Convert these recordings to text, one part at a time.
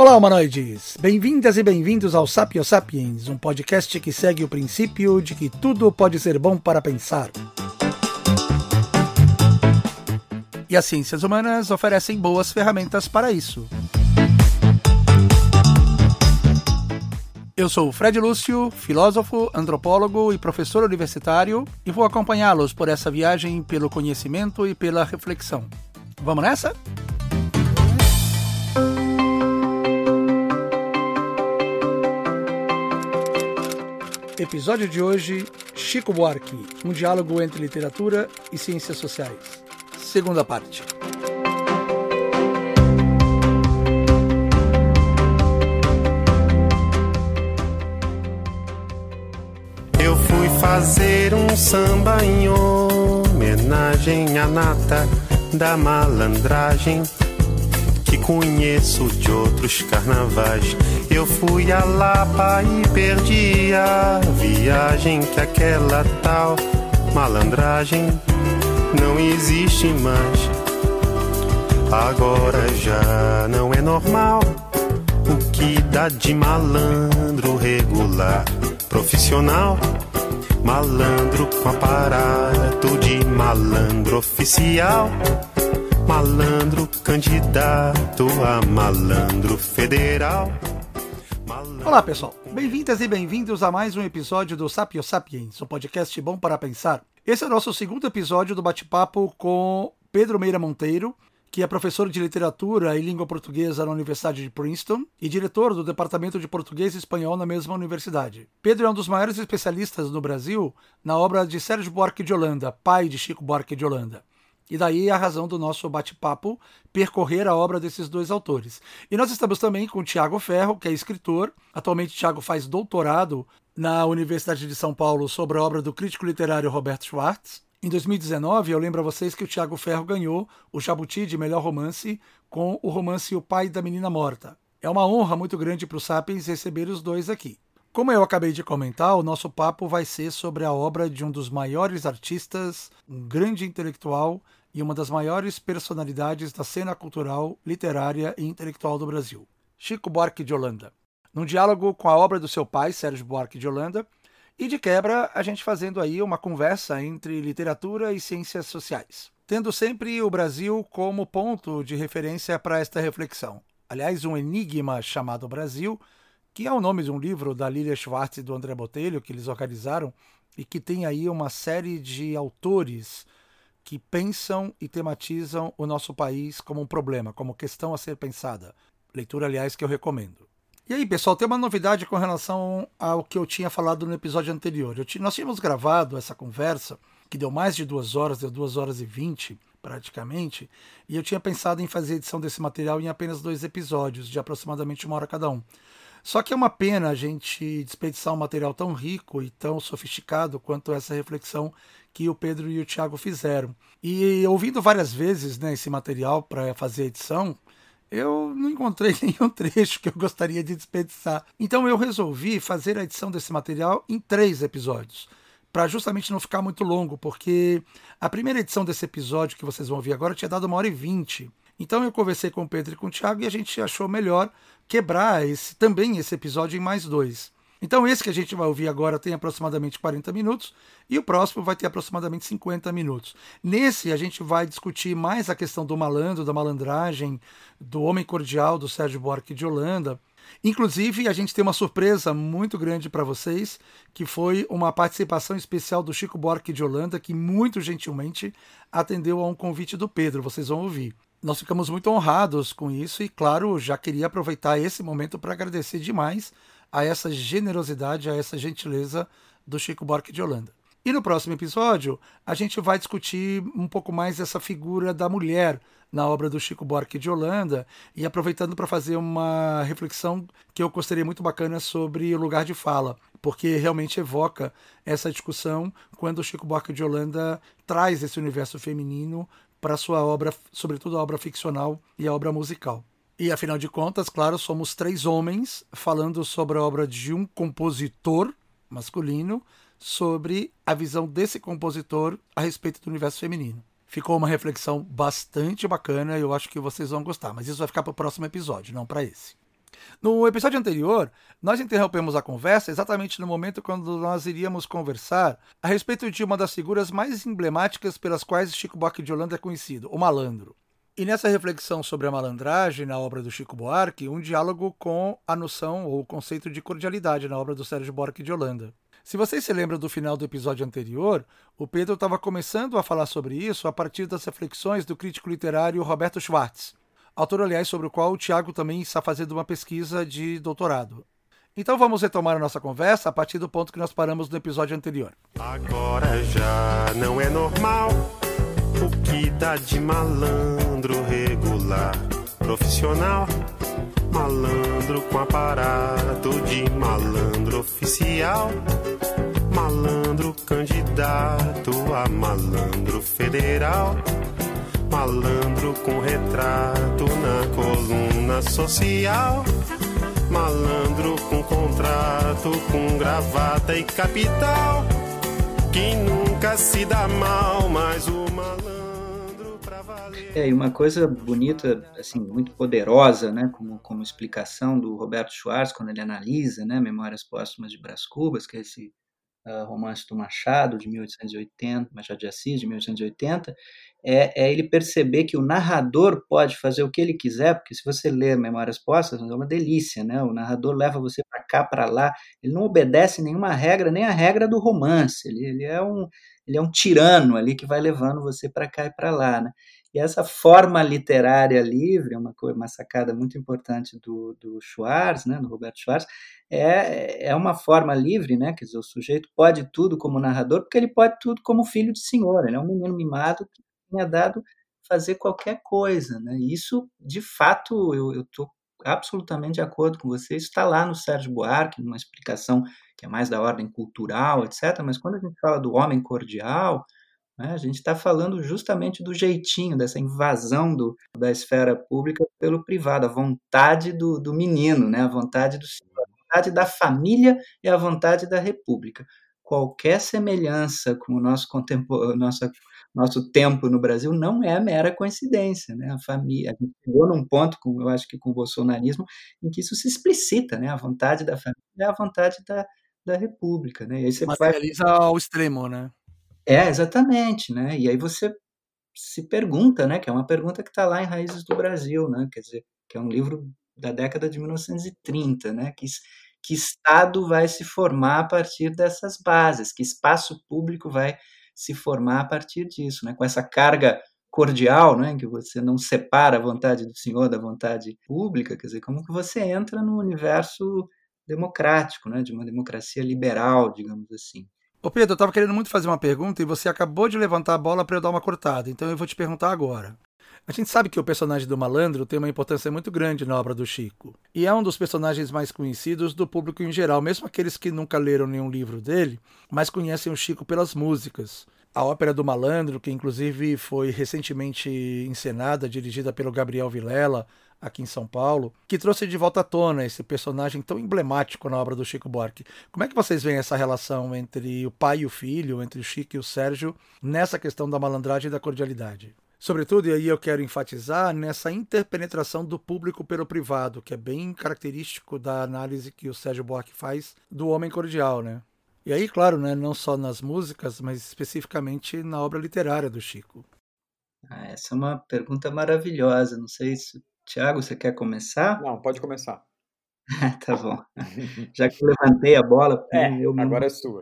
Olá, humanoides! Bem-vindas e bem-vindos ao Sapio Sapiens, um podcast que segue o princípio de que tudo pode ser bom para pensar. E as ciências humanas oferecem boas ferramentas para isso. Eu sou o Fred Lúcio, filósofo, antropólogo e professor universitário, e vou acompanhá-los por essa viagem pelo conhecimento e pela reflexão. Vamos nessa? Episódio de hoje: Chico Buarque, um diálogo entre literatura e ciências sociais. Segunda parte. Eu fui fazer um samba em homenagem à nata da malandragem que conheço de outros carnavais. Eu fui a Lapa e perdi a viagem que aquela tal malandragem não existe mais. Agora já não é normal o que dá de malandro regular, profissional. Malandro com aparato de malandro oficial. Malandro candidato a malandro federal. Olá, pessoal. Bem-vindas e bem-vindos a mais um episódio do Sapio Sapiens, um podcast bom para pensar. Esse é o nosso segundo episódio do bate-papo com Pedro Meira Monteiro, que é professor de literatura e língua portuguesa na Universidade de Princeton e diretor do Departamento de Português e Espanhol na mesma universidade. Pedro é um dos maiores especialistas no Brasil na obra de Sérgio Buarque de Holanda, pai de Chico Buarque de Holanda. E daí a razão do nosso bate-papo percorrer a obra desses dois autores. E nós estamos também com o Tiago Ferro, que é escritor. Atualmente, Tiago faz doutorado na Universidade de São Paulo sobre a obra do crítico literário Roberto Schwartz. Em 2019, eu lembro a vocês que o Tiago Ferro ganhou o Jabuti de melhor romance com o romance O Pai da Menina Morta. É uma honra muito grande para o Sapiens receber os dois aqui. Como eu acabei de comentar, o nosso papo vai ser sobre a obra de um dos maiores artistas, um grande intelectual e uma das maiores personalidades da cena cultural, literária e intelectual do Brasil, Chico Buarque de Holanda. Num diálogo com a obra do seu pai, Sérgio Buarque de Holanda, e de quebra a gente fazendo aí uma conversa entre literatura e ciências sociais, tendo sempre o Brasil como ponto de referência para esta reflexão. Aliás, um enigma chamado Brasil, que é o nome de um livro da Lilia Schwartz e do André Botelho que eles organizaram e que tem aí uma série de autores que pensam e tematizam o nosso país como um problema, como questão a ser pensada. Leitura, aliás, que eu recomendo. E aí, pessoal, tem uma novidade com relação ao que eu tinha falado no episódio anterior. nós tínhamos gravado essa conversa, que deu mais de duas horas, deu duas horas e vinte, praticamente, e eu tinha pensado em fazer a edição desse material em apenas dois episódios, de aproximadamente uma hora cada um. Só que é uma pena a gente desperdiçar um material tão rico e tão sofisticado quanto essa reflexão que o Pedro e o Tiago fizeram. E ouvindo várias vezes né, esse material para fazer a edição, eu não encontrei nenhum trecho que eu gostaria de desperdiçar. Então eu resolvi fazer a edição desse material em três episódios, para justamente não ficar muito longo, porque a primeira edição desse episódio que vocês vão ouvir agora tinha dado uma hora e vinte. Então eu conversei com o Pedro e com o Thiago e a gente achou melhor quebrar esse, também esse episódio em mais dois. Então esse que a gente vai ouvir agora tem aproximadamente 40 minutos e o próximo vai ter aproximadamente 50 minutos. Nesse a gente vai discutir mais a questão do malandro, da malandragem, do homem cordial do Sérgio Buarque de Holanda. Inclusive, a gente tem uma surpresa muito grande para vocês, que foi uma participação especial do Chico Buarque de Holanda, que muito gentilmente atendeu a um convite do Pedro, vocês vão ouvir nós ficamos muito honrados com isso e, claro, já queria aproveitar esse momento para agradecer demais a essa generosidade, a essa gentileza do Chico Buarque de Holanda. E no próximo episódio, a gente vai discutir um pouco mais essa figura da mulher na obra do Chico Buarque de Holanda e aproveitando para fazer uma reflexão que eu gostaria muito bacana sobre o lugar de fala, porque realmente evoca essa discussão quando o Chico Buarque de Holanda traz esse universo feminino para sua obra, sobretudo a obra ficcional e a obra musical. E afinal de contas, claro, somos três homens falando sobre a obra de um compositor masculino, sobre a visão desse compositor a respeito do universo feminino. Ficou uma reflexão bastante bacana e eu acho que vocês vão gostar, mas isso vai ficar para o próximo episódio, não para esse. No episódio anterior, nós interrompemos a conversa exatamente no momento quando nós iríamos conversar a respeito de uma das figuras mais emblemáticas pelas quais Chico Buarque de Holanda é conhecido, o malandro. E nessa reflexão sobre a malandragem na obra do Chico Buarque, um diálogo com a noção ou o conceito de cordialidade na obra do Sérgio Buarque de Holanda. Se vocês se lembram do final do episódio anterior, o Pedro estava começando a falar sobre isso a partir das reflexões do crítico literário Roberto Schwartz, autor, aliás, sobre o qual o Tiago também está fazendo uma pesquisa de doutorado. Então vamos retomar a nossa conversa a partir do ponto que nós paramos no episódio anterior. Agora já não é normal que dá de malandro regular, profissional, malandro com aparato de malandro oficial, malandro candidato a malandro federal Malandro com retrato na coluna social. Malandro com contrato, com gravata e capital. Quem nunca se dá mal, mas o malandro. É, e uma coisa bonita, assim, muito poderosa, né, como, como explicação do Roberto Schwartz, quando ele analisa, né, Memórias Póstumas de Brás Cubas, que é esse uh, romance do Machado, de 1880, Machado de Assis, de 1880, é, é, ele perceber que o narrador pode fazer o que ele quiser, porque se você ler Memórias Postas, é uma delícia, né? O narrador leva você para cá, para lá, ele não obedece nenhuma regra, nem a regra do romance, ele, ele, é, um, ele é um tirano ali que vai levando você para cá e para lá, né? E essa forma literária livre, uma, uma sacada muito importante do, do Schwartz, né, do Roberto Schwartz, é, é uma forma livre, né, quer dizer, o sujeito pode tudo como narrador, porque ele pode tudo como filho de senhor, ele é um menino mimado que tinha dado fazer qualquer coisa. Né? E isso, de fato, eu estou absolutamente de acordo com você, está lá no Sérgio Buarque, numa explicação que é mais da ordem cultural, etc. Mas quando a gente fala do homem cordial, a gente está falando justamente do jeitinho, dessa invasão do, da esfera pública pelo privado, a vontade do, do menino, né, a vontade do a vontade da família e a vontade da república. Qualquer semelhança com o nosso, nosso nosso tempo no Brasil não é mera coincidência, né? A família, gente chegou num ponto, com, eu acho que com o bolsonarismo, em que isso se explicita, né? A vontade da família é a vontade da, da república, né? E aí você Materializa vai... ao extremo, né? É, exatamente, né? E aí você se pergunta, né? Que é uma pergunta que está lá em Raízes do Brasil, né? Quer dizer, que é um livro da década de 1930, né? Que, que Estado vai se formar a partir dessas bases, que espaço público vai se formar a partir disso, né? com essa carga cordial, né, que você não separa a vontade do Senhor da vontade pública, quer dizer, como que você entra no universo democrático, né, de uma democracia liberal, digamos assim. Ô Pedro, eu estava querendo muito fazer uma pergunta e você acabou de levantar a bola para eu dar uma cortada, então eu vou te perguntar agora. A gente sabe que o personagem do malandro tem uma importância muito grande na obra do Chico. E é um dos personagens mais conhecidos do público em geral, mesmo aqueles que nunca leram nenhum livro dele, mas conhecem o Chico pelas músicas. A ópera do Malandro, que inclusive foi recentemente encenada, dirigida pelo Gabriel Vilela, aqui em São Paulo, que trouxe de volta à tona esse personagem tão emblemático na obra do Chico Buarque. Como é que vocês veem essa relação entre o pai e o filho, entre o Chico e o Sérgio, nessa questão da malandragem e da cordialidade? Sobretudo, e aí eu quero enfatizar, nessa interpenetração do público pelo privado, que é bem característico da análise que o Sérgio Buarque faz do homem cordial, né? E aí, claro, né, não só nas músicas, mas especificamente na obra literária do Chico. Ah, essa é uma pergunta maravilhosa. Não sei se. Tiago, você quer começar? Não, pode começar. tá bom. Já que eu levantei a bola, é, eu agora é sua.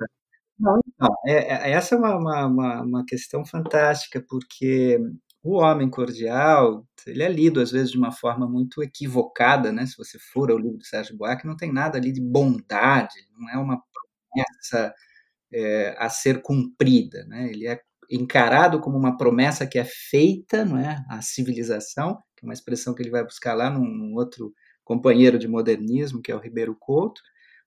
Não, então, é, é, essa é uma, uma, uma, questão fantástica, porque o homem cordial, ele é lido às vezes de uma forma muito equivocada, né? Se você for ao livro do Sérgio Buarque, não tem nada ali de bondade, não é uma promessa é, a ser cumprida, né? Ele é encarado como uma promessa que é feita, não é, à civilização, que é uma expressão que ele vai buscar lá num, num outro companheiro de modernismo, que é o Ribeiro Couto,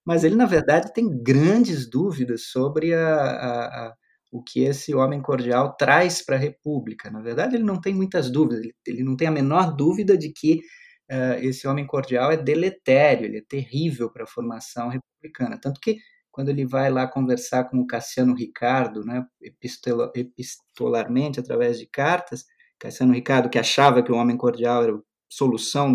mas ele na verdade tem grandes dúvidas sobre a, a, a o que esse homem cordial traz para a República. Na verdade, ele não tem muitas dúvidas, ele, ele não tem a menor dúvida de que uh, esse homem cordial é deletério, ele é terrível para a formação republicana. Tanto que, quando ele vai lá conversar com o Cassiano Ricardo, né, epistolarmente, através de cartas, Cassiano Ricardo, que achava que o homem cordial era a solução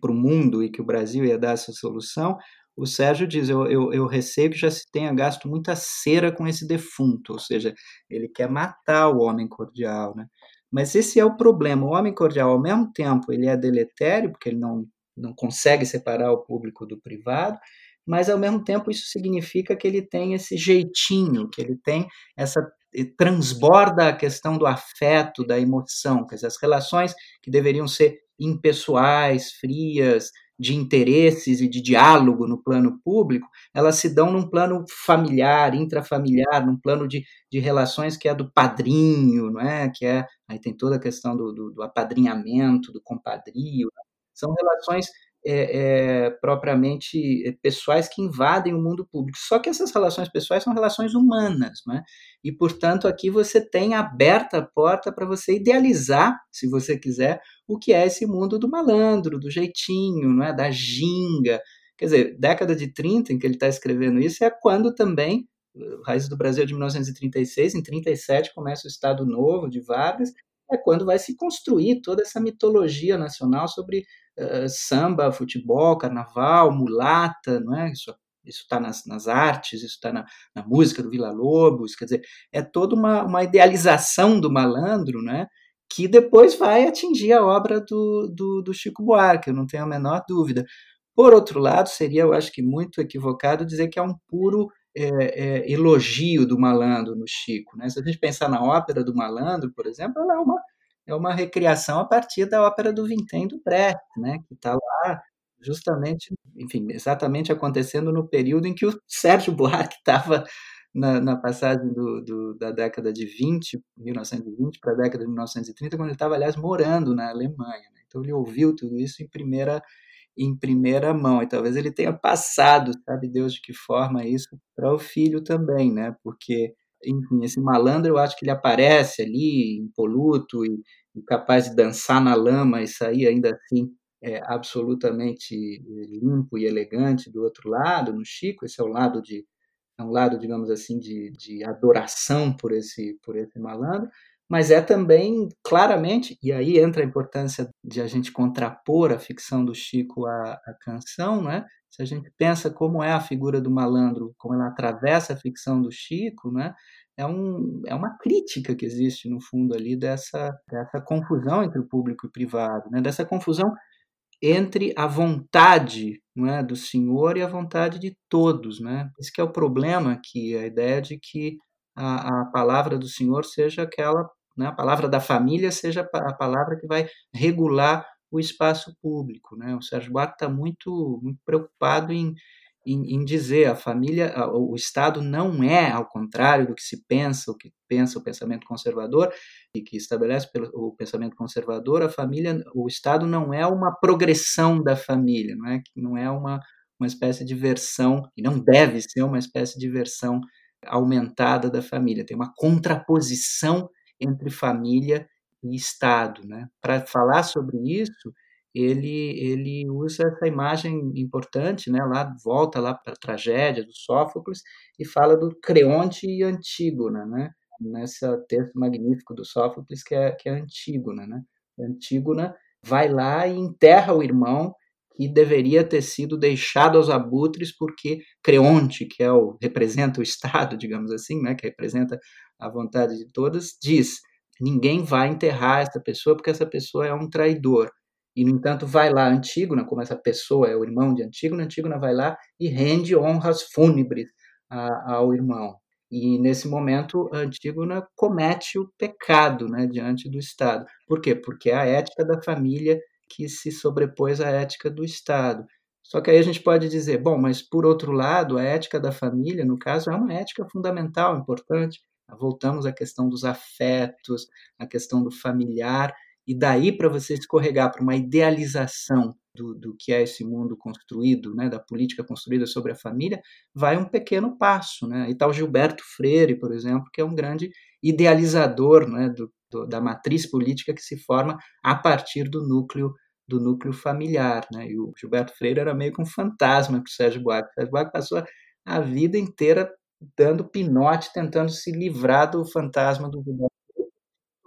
para o mundo e que o Brasil ia dar essa solução, o Sérgio diz: eu, eu, eu receio que já se tenha gasto muita cera com esse defunto, ou seja, ele quer matar o homem cordial. Né? Mas esse é o problema. O homem cordial, ao mesmo tempo, ele é deletério, porque ele não, não consegue separar o público do privado, mas ao mesmo tempo isso significa que ele tem esse jeitinho, que ele tem essa transborda a questão do afeto, da emoção, quer dizer, as relações que deveriam ser impessoais, frias, de interesses e de diálogo no plano público, elas se dão num plano familiar, intrafamiliar, num plano de, de relações que é do padrinho, não é? Que é aí tem toda a questão do, do, do apadrinhamento, do compadrio. Né? São relações é, é, propriamente é, pessoais que invadem o mundo público. Só que essas relações pessoais são relações humanas, né? e portanto aqui você tem aberta a porta para você idealizar, se você quiser, o que é esse mundo do malandro, do jeitinho, não é? da ginga. Quer dizer, década de 30 em que ele está escrevendo isso é quando também Raízes do Brasil de 1936, em 37 começa o Estado Novo de Vargas, é quando vai se construir toda essa mitologia nacional sobre uh, samba, futebol, carnaval, mulata, não é? Isso isso está nas, nas, artes, isso está na, na, música do Vila Lobos, quer dizer, é toda uma, uma, idealização do malandro, né? Que depois vai atingir a obra do, do, do Chico Buarque, eu não tenho a menor dúvida. Por outro lado, seria, eu acho que muito equivocado dizer que é um puro é, é, elogio do malandro no Chico. Né? Se a gente pensar na ópera do malandro, por exemplo, ela é uma, é uma recriação a partir da ópera do Vintém do Brecht, né? que está lá justamente, enfim, exatamente acontecendo no período em que o Sérgio Buarque estava na, na, passagem do, do, da década de 20, 1920 para a década de 1930, quando ele estava, aliás, morando na Alemanha. Né? Então ele ouviu tudo isso em primeira em primeira mão. E talvez ele tenha passado, sabe Deus de que forma isso, para o filho também, né? Porque, enfim, esse malandro eu acho que ele aparece ali, impoluto e, e capaz de dançar na lama e sair ainda assim é, absolutamente limpo e elegante do outro lado, no Chico, esse é o lado de é um lado, digamos assim, de, de adoração por esse por esse malandro, mas é também claramente, e aí entra a importância de a gente contrapor a ficção do Chico à, à canção, né? Se a gente pensa como é a figura do malandro, como ela atravessa a ficção do Chico, né? é, um, é uma crítica que existe no fundo ali dessa, dessa confusão entre o público e o privado, né? dessa confusão entre a vontade não é, do Senhor e a vontade de todos. Né? Esse é o problema aqui, a ideia de que a, a palavra do Senhor seja aquela né, a palavra da família seja a palavra que vai regular o espaço público. Né? O Sérgio Buarque está muito, muito preocupado em, em, em, dizer a família, o Estado não é, ao contrário do que se pensa, o que pensa o pensamento conservador e que estabelece o pensamento conservador, a família, o Estado não é uma progressão da família, não é, não é uma, uma espécie de versão, e não deve ser uma espécie de versão aumentada da família, tem uma contraposição entre família e Estado. Né? Para falar sobre isso, ele, ele usa essa imagem importante, né? lá volta lá para a tragédia do Sófocles e fala do Creonte e Antígona, né? nesse texto magnífico do Sófocles que é, que é Antígona. Né? Antígona vai lá e enterra o irmão que deveria ter sido deixado aos abutres porque Creonte, que é o representa o Estado, digamos assim, né, que representa a vontade de todas, diz: ninguém vai enterrar essa pessoa porque essa pessoa é um traidor. E, no entanto, vai lá Antígona, como essa pessoa é o irmão de Antígona, Antígona vai lá e rende honras fúnebres a, ao irmão. E, nesse momento, Antígona comete o pecado né, diante do Estado. Por quê? Porque é a ética da família que se sobrepôs à ética do Estado. Só que aí a gente pode dizer, bom, mas por outro lado, a ética da família, no caso, é uma ética fundamental, importante. Voltamos à questão dos afetos, à questão do familiar, e daí para você escorregar para uma idealização do, do, que é esse mundo construído, né, da política construída sobre a família, vai um pequeno passo. Né? E tal Gilberto Freire, por exemplo, que é um grande idealizador né, do, do, da matriz política que se forma a partir do núcleo do núcleo familiar, né? E o Gilberto Freire era meio que um fantasma para o Sérgio Buarque. O Sérgio Buarque passou a vida inteira dando pinote, tentando se livrar do fantasma do Gilberto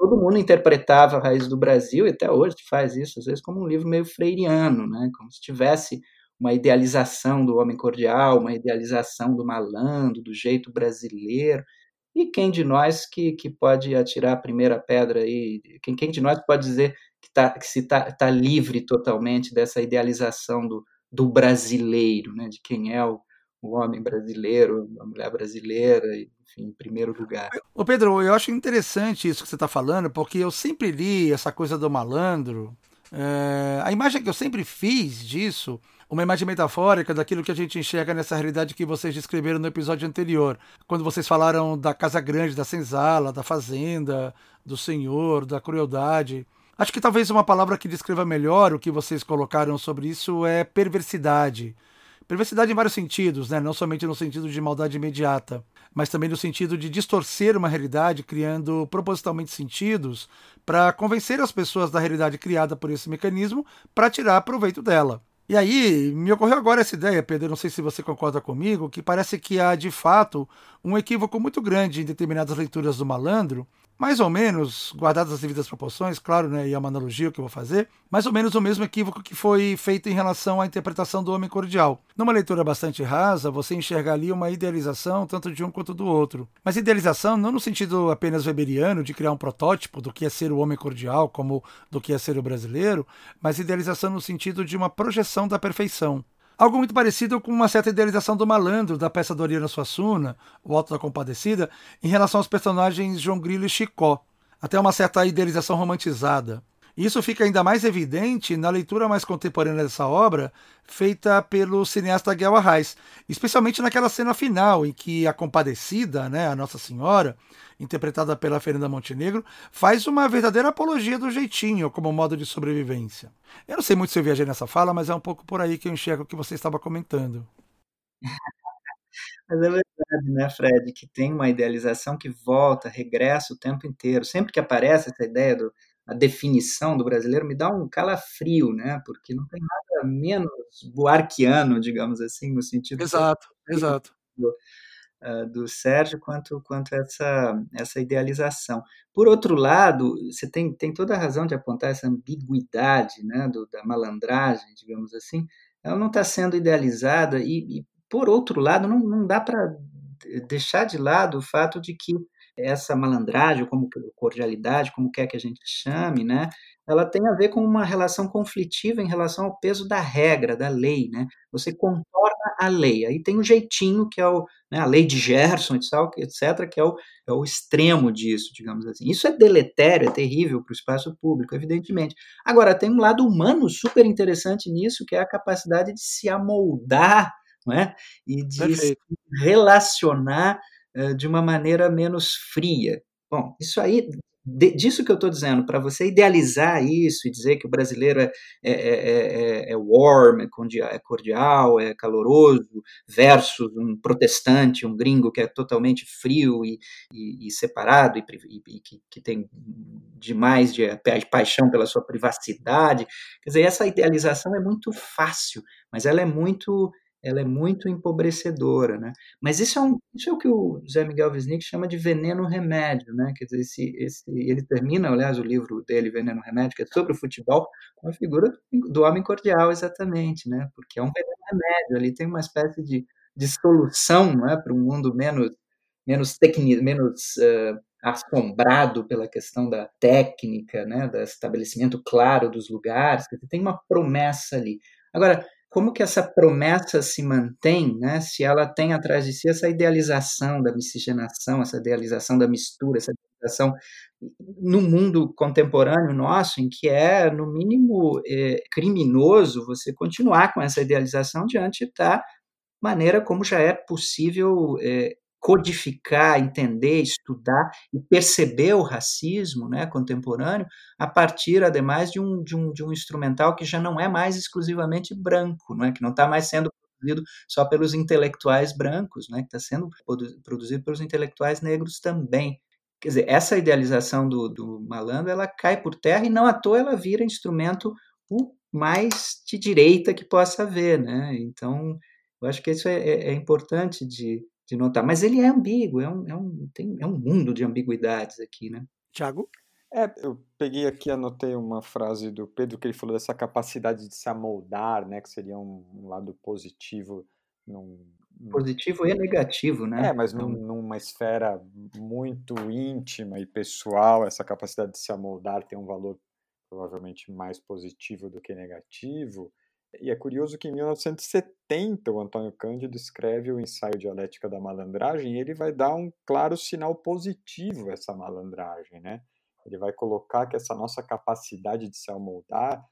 todo mundo interpretava a Raiz do Brasil, e até hoje faz isso, às vezes, como um livro meio freiriano, né? como se tivesse uma idealização do homem cordial, uma idealização do malandro, do jeito brasileiro. E quem de nós que, que pode atirar a primeira pedra aí? Quem, quem de nós pode dizer que, tá, que se está tá livre totalmente dessa idealização do, do brasileiro, né? de quem é o, o homem brasileiro, a mulher brasileira, enfim, em primeiro lugar. Ô Pedro, eu acho interessante isso que você está falando, porque eu sempre li essa coisa do malandro. É, a imagem que eu sempre fiz disso, uma imagem metafórica daquilo que a gente enxerga nessa realidade que vocês descreveram no episódio anterior, quando vocês falaram da casa grande, da senzala, da fazenda, do senhor, da crueldade. Acho que talvez uma palavra que descreva melhor o que vocês colocaram sobre isso é perversidade. Perversidade em vários sentidos, né? não somente no sentido de maldade imediata, mas também no sentido de distorcer uma realidade, criando propositalmente sentidos para convencer as pessoas da realidade criada por esse mecanismo para tirar proveito dela. E aí, me ocorreu agora essa ideia, Pedro, não sei se você concorda comigo, que parece que há de fato um equívoco muito grande em determinadas leituras do malandro, mais ou menos, guardadas as devidas proporções, claro, né, e é uma analogia que eu vou fazer, mais ou menos o mesmo equívoco que foi feito em relação à interpretação do homem cordial. Numa leitura bastante rasa, você enxerga ali uma idealização tanto de um quanto do outro. Mas idealização não no sentido apenas weberiano de criar um protótipo do que é ser o homem cordial, como do que é ser o brasileiro, mas idealização no sentido de uma projeção da perfeição. Algo muito parecido com uma certa idealização do malandro da peça do Oriana Suassuna, O Alto da Compadecida, em relação aos personagens João Grilo e Chicó. Até uma certa idealização romantizada. Isso fica ainda mais evidente na leitura mais contemporânea dessa obra, feita pelo cineasta Guel Arraes, especialmente naquela cena final em que a compadecida, né, a Nossa Senhora, interpretada pela Fernanda Montenegro, faz uma verdadeira apologia do jeitinho como modo de sobrevivência. Eu não sei muito se eu viajei nessa fala, mas é um pouco por aí que eu enxergo o que você estava comentando. Mas é verdade, né, Fred, que tem uma idealização que volta, regressa o tempo inteiro. Sempre que aparece essa ideia do, a definição do brasileiro me dá um calafrio, né? Porque não tem nada menos buarquiano, digamos assim, no sentido exato, do, exato. Do, uh, do Sérgio quanto quanto essa essa idealização. Por outro lado, você tem, tem toda a razão de apontar essa ambiguidade, né? Do, da malandragem, digamos assim. Ela não está sendo idealizada e, e, por outro lado, não, não dá para deixar de lado o fato de que essa malandragem, como cordialidade, como quer que a gente chame, né? Ela tem a ver com uma relação conflitiva em relação ao peso da regra, da lei, né? Você contorna a lei. Aí tem o jeitinho que é o, né, a lei de Gerson, etc., que é o, é o extremo disso, digamos assim. Isso é deletério, é terrível para o espaço público, evidentemente. Agora, tem um lado humano super interessante nisso, que é a capacidade de se amoldar não é? e de Perfeito. se relacionar eh, de uma maneira menos fria. Bom, isso aí, de, disso que eu estou dizendo, para você idealizar isso e dizer que o brasileiro é, é, é, é warm, é cordial, é caloroso, versus um protestante, um gringo que é totalmente frio e, e, e separado e, e que, que, tem demais de, de paixão pela sua privacidade. Quer dizer, essa idealização é muito fácil, mas ela é muito ela é muito empobrecedora, né? Mas isso é, um, isso é o que o Zé Miguel Wisnik chama de veneno remédio, né? Quer dizer, esse, esse, ele termina, aliás, o livro dele, Veneno Remédio, que é sobre o futebol, com a figura do homem cordial, exatamente, né? Porque é um veneno remédio, ali tem uma espécie de, de solução, é, para um mundo menos menos técnico, menos uh, assombrado pela questão da técnica, né, do estabelecimento claro dos lugares, tem uma promessa ali. Agora, como que essa promessa se mantém, né, se ela tem atrás de si essa idealização da miscigenação, essa idealização da mistura, essa idealização no mundo contemporâneo nosso, em que é, no mínimo, é, criminoso você continuar com essa idealização diante da maneira como já é possível é, codificar, entender, estudar e perceber o racismo né, contemporâneo a partir, ademais, de um, de, um, de um instrumental que já não é mais exclusivamente branco, não é? que não está mais sendo produzido só pelos intelectuais brancos, né, que está sendo produzido pelos intelectuais negros também. Quer dizer, essa idealização do, do malandro, ela cai por terra e não à toa ela vira instrumento o mais de direita que possa haver, né? Então, eu acho que isso é, é, é importante de, de notar. Mas ele é ambíguo, é um, é um, tem, é um mundo de ambiguidades aqui, né? Tiago? É, eu peguei aqui, anotei uma frase do Pedro que ele falou dessa capacidade de se amoldar, né, que seria um, um lado positivo num, positivo e negativo, né? É, mas num, então numa esfera muito íntima e pessoal, essa capacidade de se amoldar tem um valor provavelmente mais positivo do que negativo. E é curioso que em 1970 o Antônio Cândido escreve o ensaio Dialética da Malandragem e ele vai dar um claro sinal positivo a essa malandragem, né? Ele vai colocar que essa nossa capacidade de se amoldar,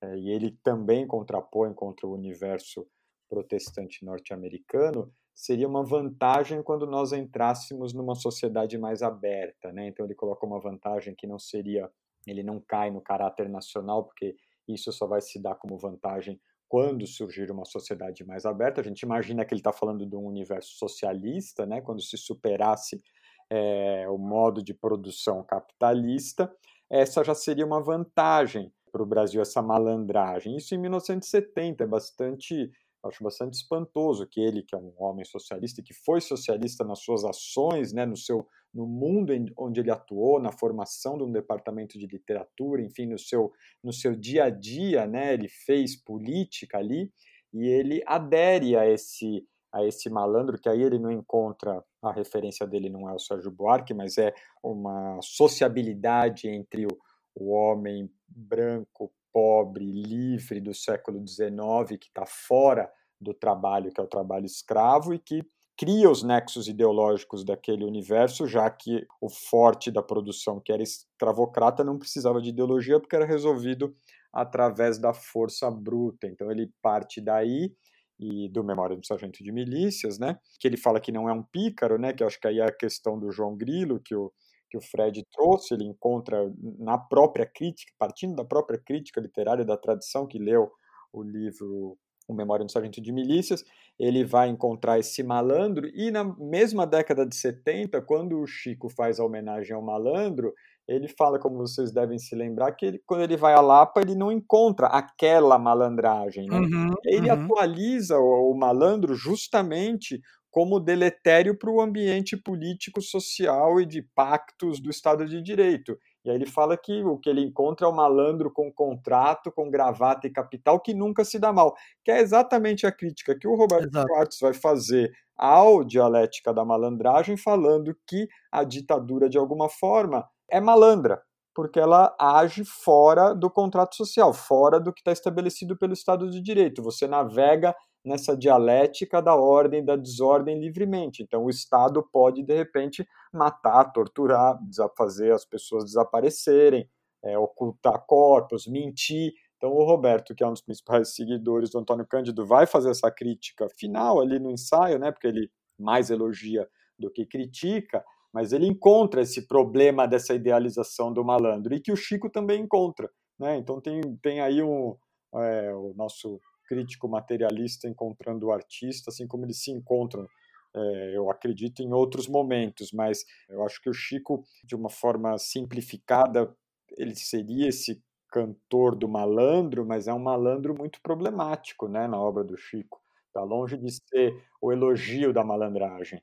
é, e ele também contrapõe contra o universo protestante norte-americano, seria uma vantagem quando nós entrássemos numa sociedade mais aberta, né? Então ele coloca uma vantagem que não seria, ele não cai no caráter nacional, porque isso só vai se dar como vantagem quando surgir uma sociedade mais aberta. A gente imagina que ele está falando de um universo socialista, né? Quando se superasse é, o modo de produção capitalista, essa já seria uma vantagem para o Brasil, essa malandragem. Isso em 1970, é bastante, acho bastante espantoso que ele, que é um homem socialista, que foi socialista nas suas ações, né, no, seu, no mundo onde ele atuou, na formação de um departamento de literatura, enfim, no seu, no seu dia a dia, né, ele fez política ali, e ele adere a esse a esse malandro, que aí ele não encontra, a referência dele não é o Sérgio Buarque, mas é uma sociabilidade entre o, o homem branco, pobre, livre do século XIX, que está fora do trabalho, que é o trabalho escravo, e que cria os nexos ideológicos daquele universo, já que o forte da produção, que era escravocrata, não precisava de ideologia, porque era resolvido através da força bruta. Então ele parte daí e do Memória do Sargento de Milícias, né? Que ele fala que não é um pícaro, né? Que acho que aí é a questão do João Grilo que o que o Fred trouxe, ele encontra na própria crítica, partindo da própria crítica literária da tradição que leu o livro O Memória do Sargento de Milícias, ele vai encontrar esse malandro e na mesma década de 70, quando o Chico faz a homenagem ao malandro, ele fala, como vocês devem se lembrar, que ele, quando ele vai a Lapa, ele não encontra aquela malandragem. Né? Uhum, ele uhum. atualiza o, o, malandro justamente como deletério para o ambiente político, social e de pactos do Estado de Direito. E aí ele fala que o que ele encontra é o malandro com contrato, com gravata e capital, que nunca se dá mal. Que é exatamente a crítica que o Roberto Exato. Schwartz vai fazer ao Dialética da Malandragem, falando que a ditadura, de alguma forma, é malandra, porque ela age fora do contrato social, fora do que está estabelecido pelo Estado de Direito. Você navega nessa dialética da ordem da desordem livremente. Então, o Estado pode, de repente, matar, torturar, fazer as pessoas desaparecerem, é, ocultar corpos, mentir. Então, o Roberto, que é um dos principais seguidores do Antônio Cândido, vai fazer essa crítica final ali no ensaio, né, porque ele mais elogia do que critica, mas ele encontra esse problema dessa idealização do malandro e que o Chico também encontra. Né? Então tem, tem aí um, é, o nosso crítico materialista encontrando o artista, assim como eles se encontram, é, eu acredito, em outros momentos, mas eu acho que o Chico, de uma forma simplificada, ele seria esse cantor do malandro, mas é um malandro muito problemático né, na obra do Chico. Está longe de ser o elogio da malandragem.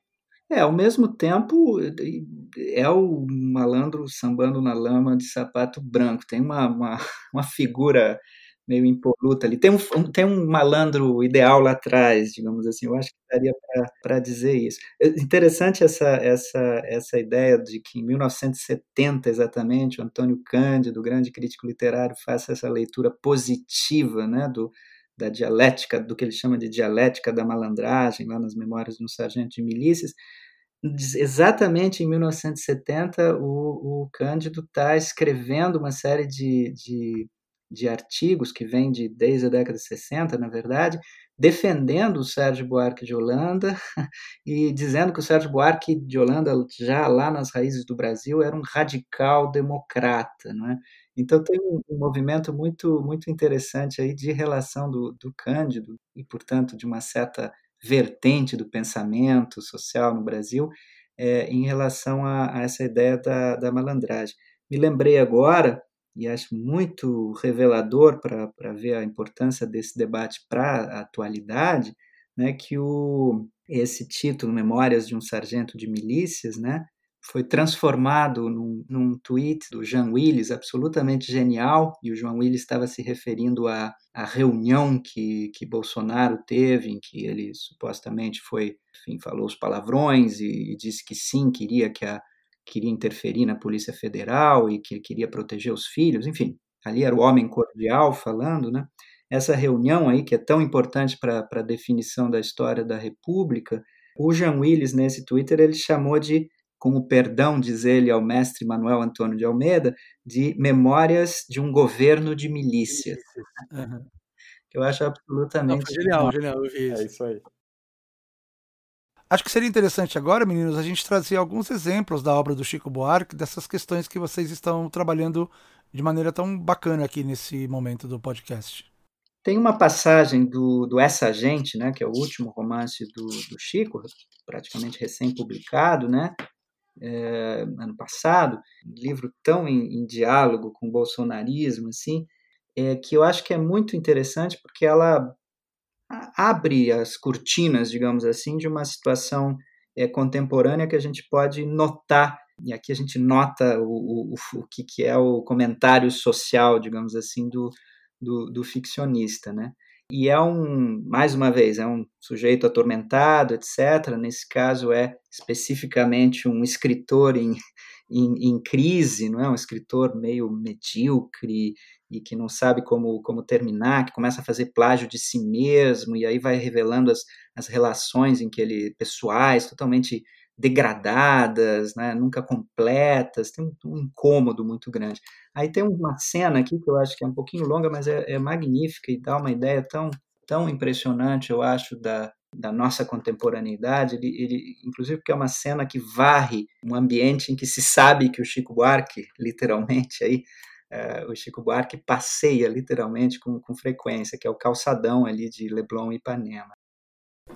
É, ao mesmo tempo, é o malandro sambando na lama de sapato branco. Tem uma, uma, uma figura meio impoluta ali. Tem um, tem um malandro ideal lá atrás, digamos assim. Eu acho que daria para dizer isso. É interessante essa, essa, essa ideia de que em 1970, exatamente, o Antônio Cândido, grande crítico literário, faça essa leitura positiva né, do, da dialética, do que ele chama de dialética da malandragem, lá nas memórias de um sargento de milícias, exatamente em 1970 o, o Cândido está escrevendo uma série de, de, de, artigos que vem de desde a década de 60, na verdade, defendendo o Sérgio Buarque de Holanda e dizendo que o Sérgio Buarque de Holanda, já lá nas raízes do Brasil, era um radical democrata, não é? Então tem um, um, movimento muito muito interessante aí de relação do, do Cândido e, portanto, de uma certa vertente do pensamento social no Brasil é, em relação a, a, essa ideia da, da malandragem. Me lembrei agora, e acho muito revelador para ver a importância desse debate para a atualidade, né, que o, esse título, Memórias de um Sargento de Milícias, né, foi transformado num, num, tweet do Jean Willis, absolutamente genial, e o João Willis estava se referindo à, à reunião que, que Bolsonaro teve, em que ele supostamente foi, enfim, falou os palavrões e, e disse que sim, queria que a queria interferir na Polícia Federal e que queria proteger os filhos, enfim, ali era o homem cordial falando, né? Essa reunião aí, que é tão importante para a definição da história da República, o Jean Willis, nesse Twitter, ele chamou de com o perdão, diz ele ao mestre Manuel Antônio de Almeida, de memórias de um governo de milícias. Uhum. Eu acho absolutamente. Não, genial, genial, eu vi isso. É isso aí. Acho que seria interessante agora, meninos, a gente trazer alguns exemplos da obra do Chico Buarque, dessas questões que vocês estão trabalhando de maneira tão bacana aqui nesse momento do podcast. Tem uma passagem do, do Essa Gente, né, que é o último romance do, do Chico, praticamente recém-publicado, né, é, ano passado, um livro tão em, em, diálogo com o bolsonarismo, assim, é, que eu acho que é muito interessante porque ela abre as cortinas, digamos assim, de uma situação é, contemporânea que a gente pode notar, e aqui a gente nota o, o, o que, que é o comentário social, digamos assim, do, do, do ficcionista, né? E é um, mais uma vez, é um sujeito atormentado, etc. Nesse caso, é especificamente um escritor em, em, em, crise, não é? Um escritor meio medíocre e que não sabe como, como terminar, que começa a fazer plágio de si mesmo e aí vai revelando as, as relações em que ele pessoais totalmente degradadas, né, nunca completas, tem um, um, incômodo muito grande. Aí tem uma cena aqui que eu acho que é um pouquinho longa, mas é, é magnífica e dá uma ideia tão, tão impressionante, eu acho, da, da nossa contemporaneidade, ele, ele, inclusive porque é uma cena que varre um ambiente em que se sabe que o Chico Buarque, literalmente, aí, é, o Chico Buarque passeia literalmente com, com frequência, que é o calçadão ali de Leblon e Ipanema.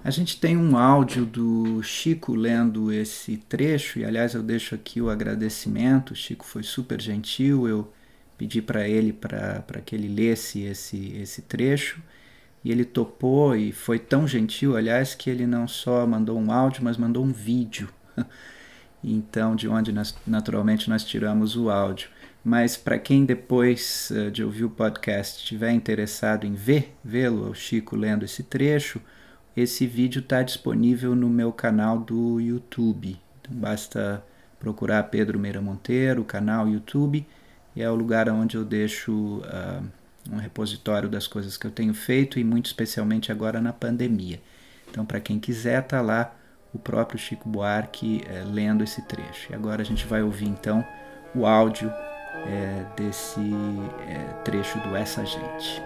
A gente tem um áudio do Chico lendo esse trecho, e aliás eu deixo aqui o agradecimento. O Chico foi super gentil, eu pedi para ele para que ele lesse esse, esse trecho, e ele topou e foi tão gentil, aliás, que ele não só mandou um áudio, mas mandou um vídeo. então, de onde nós, naturalmente nós tiramos o áudio. Mas para quem depois uh, de ouvir o podcast estiver interessado em ver, vê-lo, o Chico lendo esse trecho, esse vídeo está disponível no meu canal do YouTube. Então basta procurar Pedro Meira Monteiro, canal YouTube, e é o lugar onde eu deixo uh, um repositório das coisas que eu tenho feito e muito especialmente agora na pandemia. Então, para quem quiser, tá lá o próprio Chico Buarque é, lendo esse trecho. E agora a gente vai ouvir então o áudio é, desse é, trecho do Essa Gente.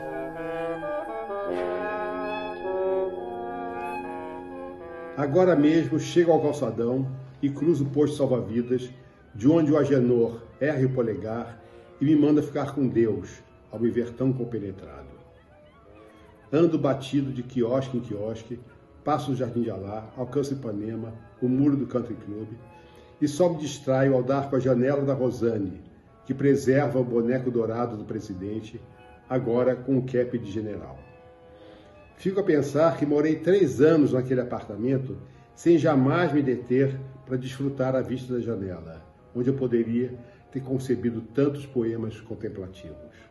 Agora mesmo chego ao calçadão e cruzo o posto salva-vidas, de onde o Agenor erra o polegar e me manda ficar com Deus, ao me ver tão compenetrado. Ando batido de quiosque em quiosque, passo o Jardim de Alá, alcanço Ipanema, o muro do Country Club, e só me distraio ao dar com a janela da Rosane, que preserva o boneco dourado do presidente, agora com o cap de general. Fico a pensar que morei três anos naquele apartamento sem jamais me deter para desfrutar a vista da janela, onde eu poderia ter concebido tantos poemas contemplativos.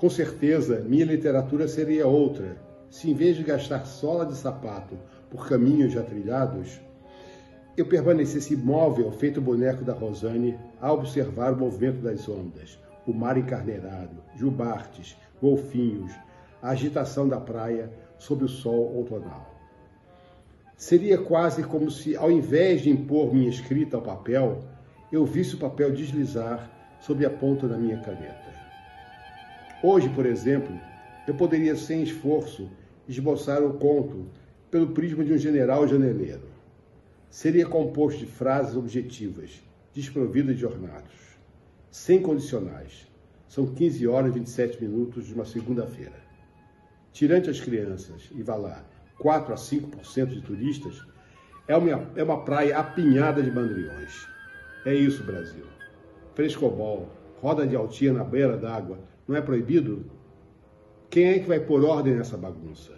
Com certeza, minha literatura seria outra, se em vez de gastar sola de sapato por caminhos já trilhados, eu permanecesse imóvel, feito boneco da Rosane, a observar o movimento das ondas, o mar encarneirado, jubartes, golfinhos, a agitação da praia sob o sol outonal. Seria quase como se, ao invés de impor minha escrita ao papel, eu visse o papel deslizar sob a ponta da minha caneta. Hoje, por exemplo, eu poderia, sem esforço, esboçar o conto pelo prisma de um general janeleiro. Seria composto de frases objetivas, desprovidas de ornatos, sem condicionais. São 15 horas e 27 minutos de uma segunda-feira tirante as crianças, e vá lá, 4 a 5% de turistas, é uma, é uma praia apinhada de bandriões. É isso, Brasil. Frescobol, roda de altia na beira d'água, não é proibido? Quem é que vai pôr ordem nessa bagunça?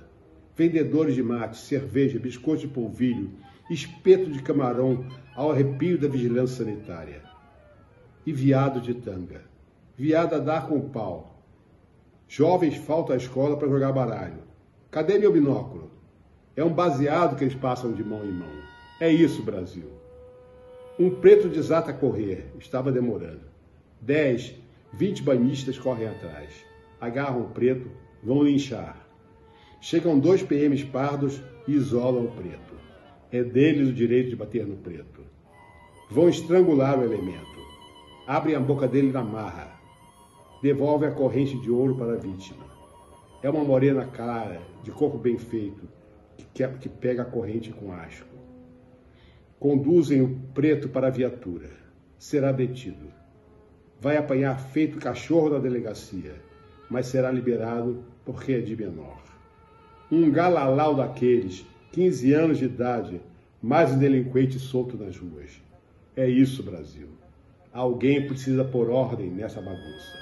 Vendedores de mate, cerveja, biscoito de polvilho espeto de camarão ao arrepio da vigilância sanitária. E viado de tanga. Viado a dar com o pau. Jovens faltam à escola para jogar baralho. Cadê meu binóculo? É um baseado que eles passam de mão em mão. É isso, Brasil. Um preto desata a correr. Estava demorando. Dez, vinte banhistas correm atrás. Agarram o preto, vão linchar. Chegam dois PMs pardos e isolam o preto. É deles o direito de bater no preto. Vão estrangular o elemento. Abrem a boca dele na marra. Devolvem a corrente de ouro para a vítima. É uma morena clara, de corpo bem feito, que, que pega a corrente com asco. Conduzem o preto para a viatura. Será detido. Vai apanhar feito cachorro na delegacia, mas será liberado porque é de menor. Um galalau daqueles 15 anos de idade, mais um delinquente solto nas ruas. É isso, Brasil. Alguém precisa pôr ordem nessa bagunça.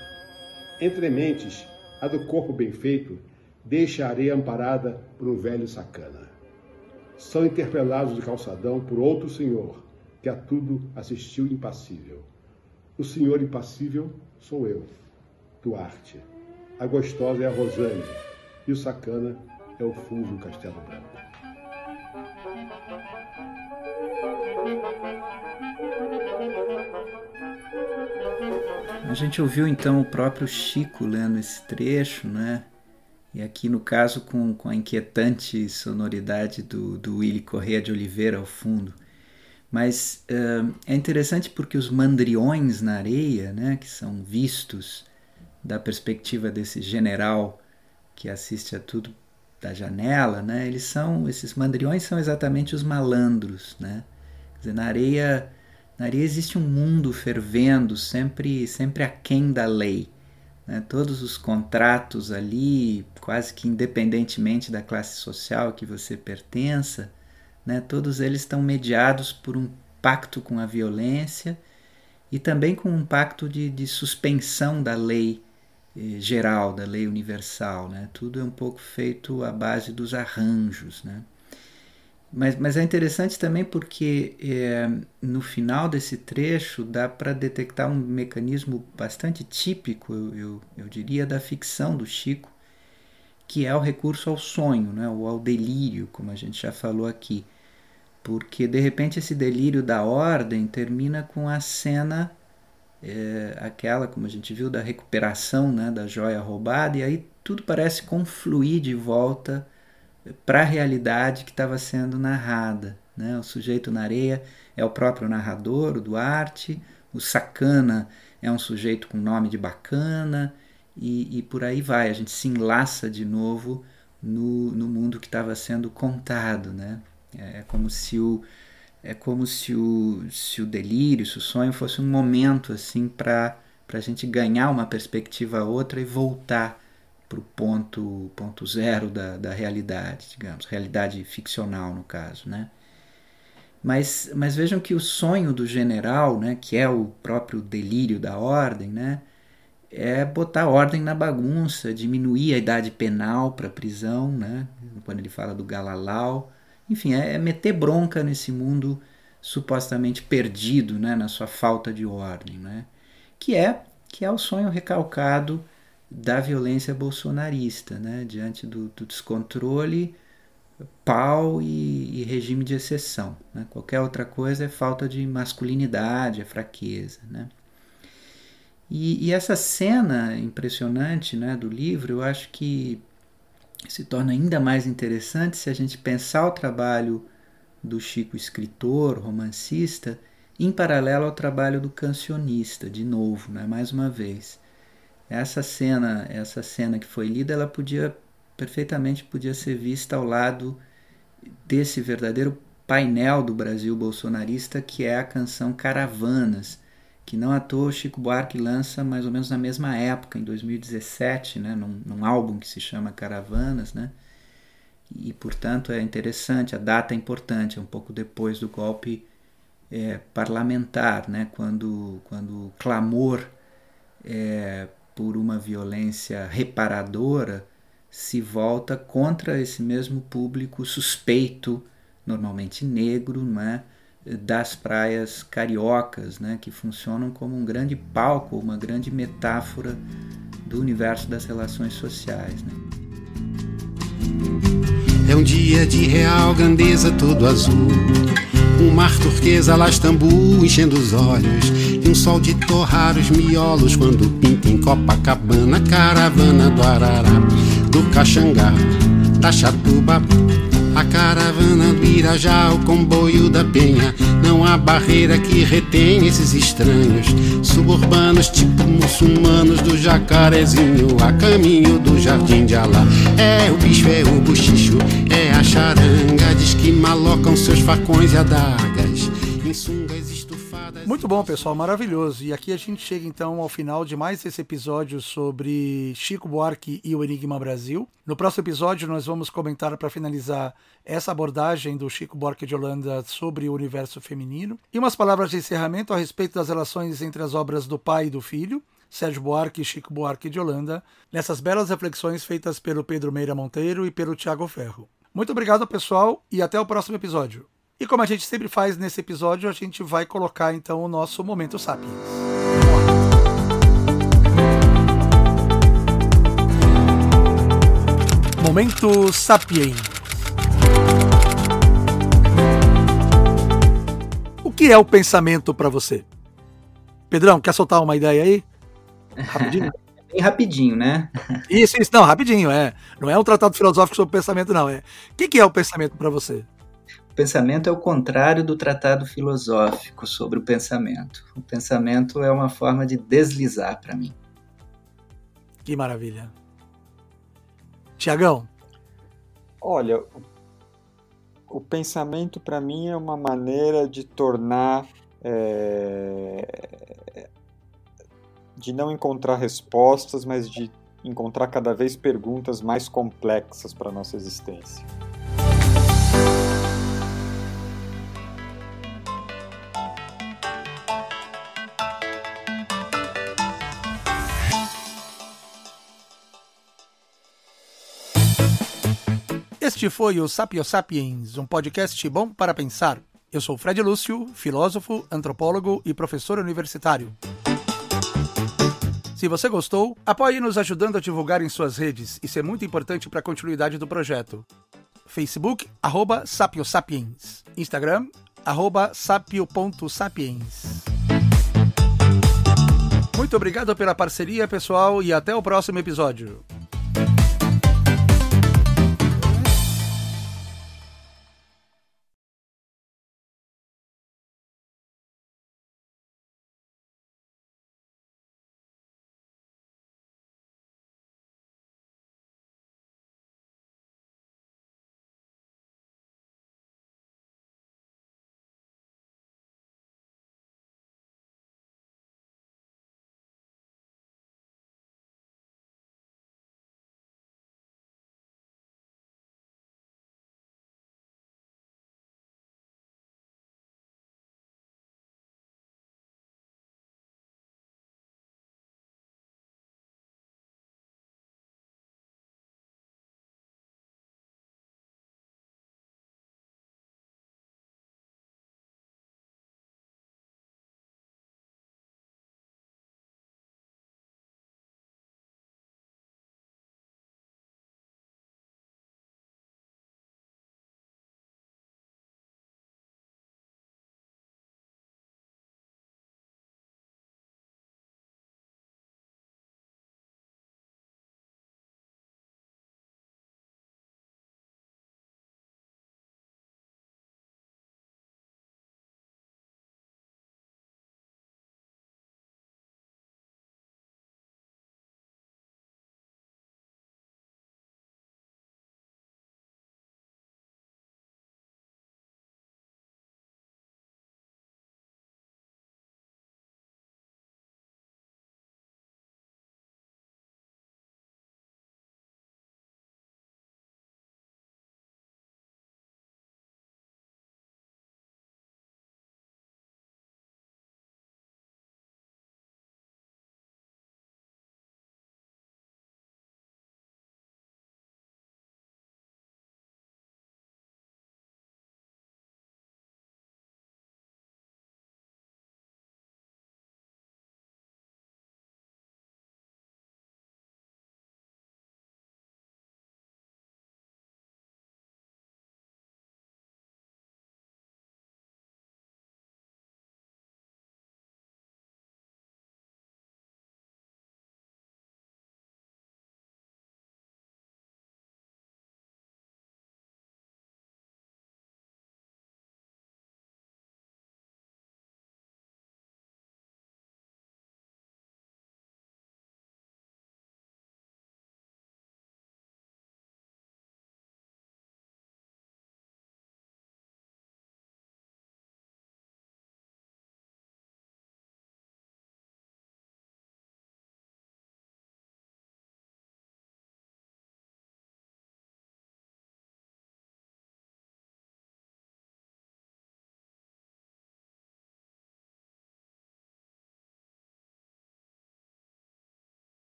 Entre mentes, a do corpo bem feito deixa a areia amparada por um velho sacana. São interpelados de calçadão por outro senhor, que a tudo assistiu impassível. O senhor impassível sou eu, Duarte. A gostosa é a Rosane e o sacana é o Fulvio Castelo Branco. A gente ouviu então o próprio Chico lendo esse trecho, né? E aqui no caso com, com a inquietante sonoridade do, do Willy Correa de Oliveira ao fundo. Mas uh, é interessante porque os mandriões na areia, né, que são vistos da perspectiva desse general que assiste a tudo da janela, né, eles são esses mandriões são exatamente os malandros, né? Quer dizer, na areia na areia existe um mundo fervendo, sempre, sempre aquém da lei. Né? Todos os contratos ali, quase que independentemente da classe social que você pertença, né? todos eles estão mediados por um pacto com a violência e também com um pacto de, de suspensão da lei eh, geral, da lei universal. Né? Tudo é um pouco feito à base dos arranjos. Né? Mas, mas é interessante também porque é, no final desse trecho dá para detectar um mecanismo bastante típico, eu, eu, eu, diria, da ficção do Chico, que é o recurso ao sonho, né, ou ao delírio, como a gente já falou aqui. Porque de repente esse delírio da ordem termina com a cena, é, aquela, como a gente viu, da recuperação né, da joia roubada, e aí tudo parece confluir de volta para a realidade que estava sendo narrada. Né? O sujeito na areia é o próprio narrador, o Duarte, o sacana é um sujeito com nome de bacana, e, e por aí vai. A gente se enlaça de novo no, no mundo que estava sendo contado. Né? É, é como se o é como se o, se o delírio, se o sonho fosse um momento assim para a gente ganhar uma perspectiva outra e voltar para o ponto, ponto zero da, da realidade, digamos, realidade ficcional no caso, né? Mas, mas vejam que o sonho do general, né, que é o próprio delírio da ordem, né, é botar ordem na bagunça, diminuir a idade penal para prisão, né, quando ele fala do Galalau, enfim, é, é meter bronca nesse mundo supostamente perdido, né, na sua falta de ordem, né, que é que é o sonho recalcado da violência bolsonarista, né? diante do, do descontrole, pau e, e, regime de exceção. Né? Qualquer outra coisa é falta de masculinidade, é fraqueza. Né? E, e, essa cena impressionante né, do livro, eu acho que se torna ainda mais interessante se a gente pensar o trabalho do Chico escritor, romancista, em paralelo ao trabalho do cancionista, de novo, né, mais uma vez. Essa cena, essa cena que foi lida, ela podia perfeitamente podia ser vista ao lado desse verdadeiro painel do Brasil bolsonarista que é a canção Caravanas, que não à toa Chico Buarque lança mais ou menos na mesma época, em 2017, né, num, num álbum que se chama Caravanas, né, e portanto é interessante, a data é importante, é um pouco depois do golpe é, parlamentar, né, quando, quando o clamor é, por uma violência reparadora se volta contra esse mesmo público suspeito normalmente negro, não é? Das praias cariocas, né? que funcionam como um grande palco, uma grande metáfora do universo das relações sociais. Né? É um dia de real grandeza todo azul. Um mar turquesa lá enchendo os olhos. E um sol de torrar os miolos quando pinta em Copacabana. Caravana do Arará, do Caxangá, da Chatuba a caravana do Irajá, o comboio da Penha. Não há barreira que retém esses estranhos. Suburbanos, tipo muçulmanos do jacarezinho, a caminho do jardim de Alá. É o bicho, é o bochicho, é a charanga. Diz que malocam seus facões e sungas estufadas. Muito bom, pessoal, maravilhoso. E aqui a gente chega então ao final de mais esse episódio sobre Chico Buarque e o Enigma Brasil. No próximo episódio nós vamos comentar para finalizar essa abordagem do Chico Buarque de Holanda sobre o universo feminino e umas palavras de encerramento a respeito das relações entre as obras do pai e do filho. Sérgio Buarque e Chico Buarque de Holanda, nessas belas reflexões feitas pelo Pedro Meira Monteiro e pelo Tiago Ferro. Muito obrigado, pessoal, e até o próximo episódio. E como a gente sempre faz nesse episódio, a gente vai colocar então o nosso Momento Sapiens. Momento Sapiens. O que é o pensamento para você? Pedrão, quer soltar uma ideia aí? Rapidinho. Bem rapidinho, né? Isso, isso, não, rapidinho, é. Não é um tratado filosófico sobre pensamento, não. É. O que é o pensamento para você? O pensamento é o contrário do tratado filosófico sobre o pensamento. O pensamento é uma forma de deslizar para mim. Que maravilha. Tiagão? Olha, o, o pensamento para mim é uma maneira de tornar. É, de não encontrar respostas, mas de encontrar cada vez perguntas mais complexas para a nossa existência. Este foi o Sapio Sapiens, um podcast bom para pensar. Eu sou Fred Lúcio, filósofo, antropólogo e professor universitário. Se você gostou, apoie nos ajudando a divulgar em suas redes. Isso é muito importante para a continuidade do projeto. Facebook, arroba sapiosapiens. Instagram, arroba sapio.sapiens. Muito obrigado pela parceria, pessoal, e até o próximo episódio.